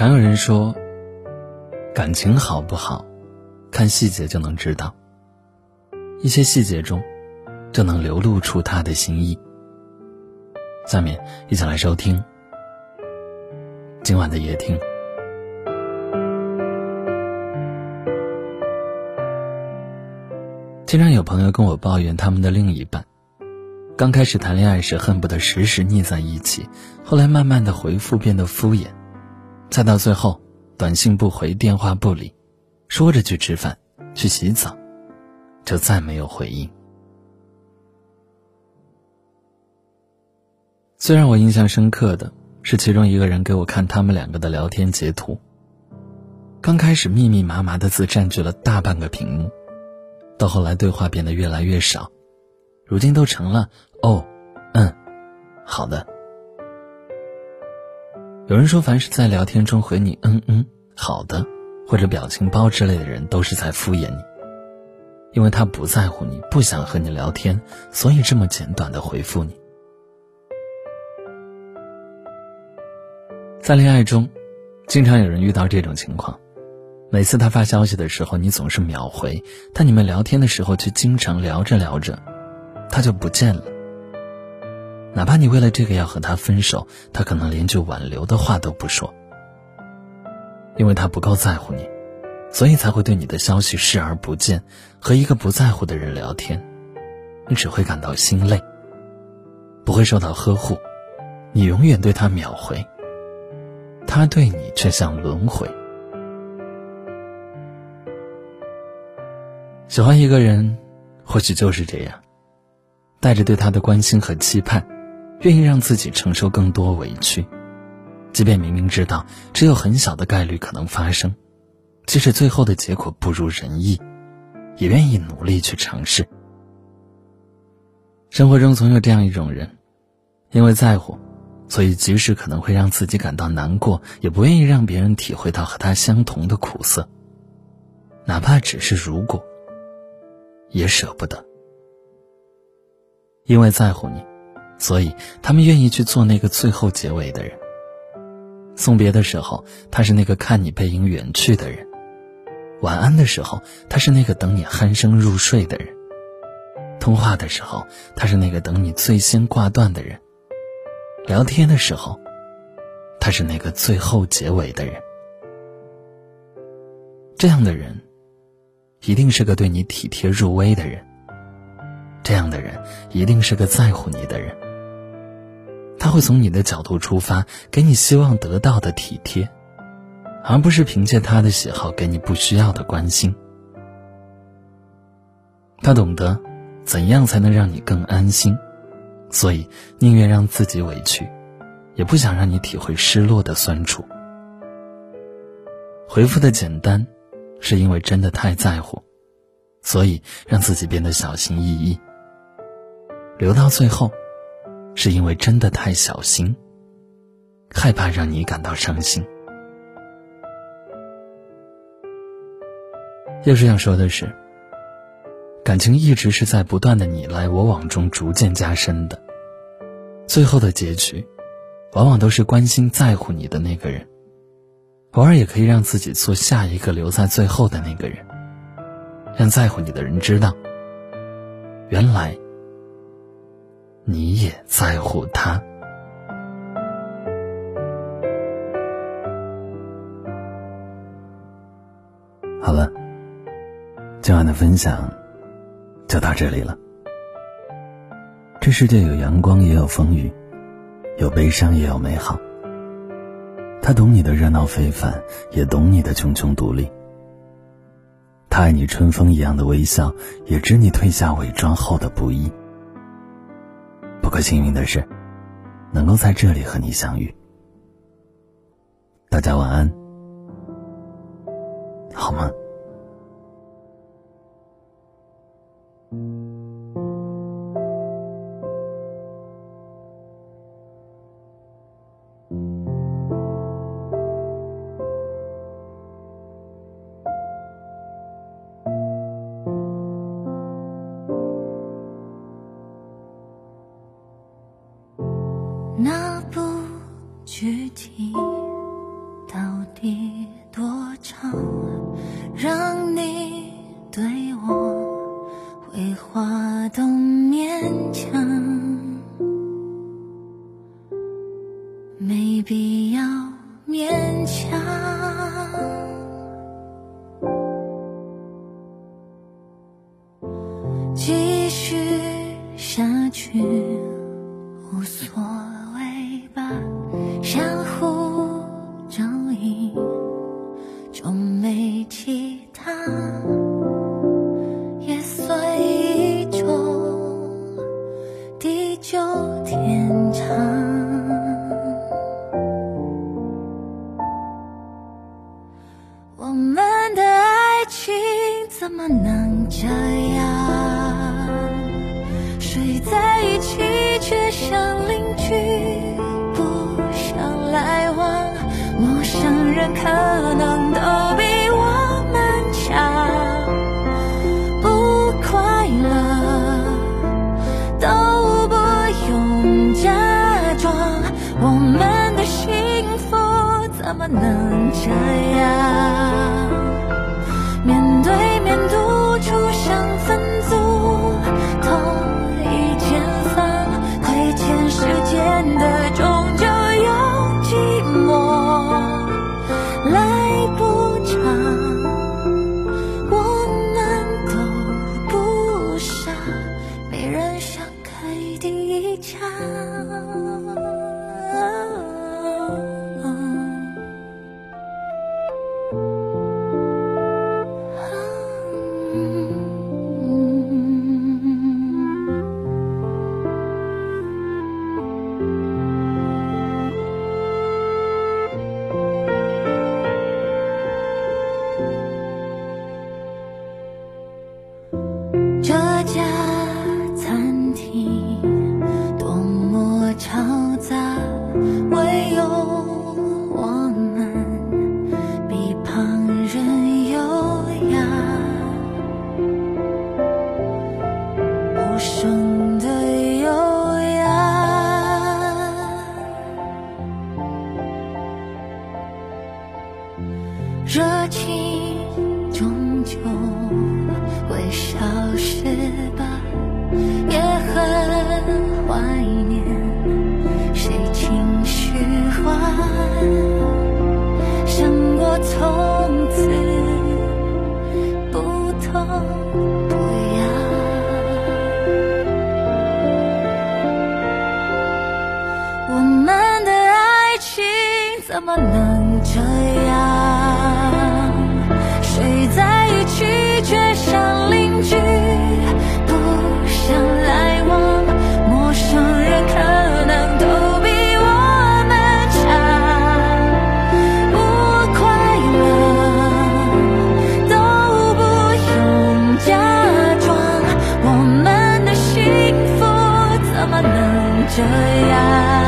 常有人说，感情好不好，看细节就能知道。一些细节中，就能流露出他的心意。下面一起来收听今晚的夜听。经常有朋友跟我抱怨他们的另一半，刚开始谈恋爱时恨不得时时腻在一起，后来慢慢的回复变得敷衍。再到最后，短信不回，电话不理，说着去吃饭、去洗澡，就再没有回应。最让我印象深刻的是，其中一个人给我看他们两个的聊天截图。刚开始密密麻麻的字占据了大半个屏幕，到后来对话变得越来越少，如今都成了“哦，嗯，好的”。有人说，凡是在聊天中回你“嗯嗯好的”或者表情包之类的人，都是在敷衍你，因为他不在乎你，不想和你聊天，所以这么简短的回复你。在恋爱中，经常有人遇到这种情况：每次他发消息的时候，你总是秒回；但你们聊天的时候，却经常聊着聊着，他就不见了。哪怕你为了这个要和他分手，他可能连句挽留的话都不说，因为他不够在乎你，所以才会对你的消息视而不见。和一个不在乎的人聊天，你只会感到心累，不会受到呵护，你永远对他秒回，他对你却像轮回。喜欢一个人，或许就是这样，带着对他的关心和期盼。愿意让自己承受更多委屈，即便明明知道只有很小的概率可能发生，即使最后的结果不如人意，也愿意努力去尝试。生活中总有这样一种人，因为在乎，所以即使可能会让自己感到难过，也不愿意让别人体会到和他相同的苦涩，哪怕只是如果，也舍不得，因为在乎你。所以，他们愿意去做那个最后结尾的人。送别的时候，他是那个看你背影远去的人；晚安的时候，他是那个等你鼾声入睡的人；通话的时候，他是那个等你最先挂断的人；聊天的时候，他是那个最后结尾的人。这样的人，一定是个对你体贴入微的人。这样的人，一定是个在乎你的人。他会从你的角度出发，给你希望得到的体贴，而不是凭借他的喜好给你不需要的关心。他懂得怎样才能让你更安心，所以宁愿让自己委屈，也不想让你体会失落的酸楚。回复的简单，是因为真的太在乎，所以让自己变得小心翼翼。留到最后。是因为真的太小心，害怕让你感到伤心。又是想说的是，感情一直是在不断的你来我往中逐渐加深的，最后的结局，往往都是关心在乎你的那个人，偶尔也可以让自己做下一个留在最后的那个人，让在乎你的人知道，原来。你也在乎他。好了，今晚的分享就到这里了。这世界有阳光，也有风雨，有悲伤，也有美好。他懂你的热闹非凡，也懂你的茕茕独立。他爱你春风一样的微笑，也知你褪下伪装后的不易。可幸运的是，能够在这里和你相遇。大家晚安，好吗？继续下去无所可能都比我们强不快乐都不用假装我们的幸福怎么能这样？热情终究会消失吧，也很怀念谁情绪化，想过从这样。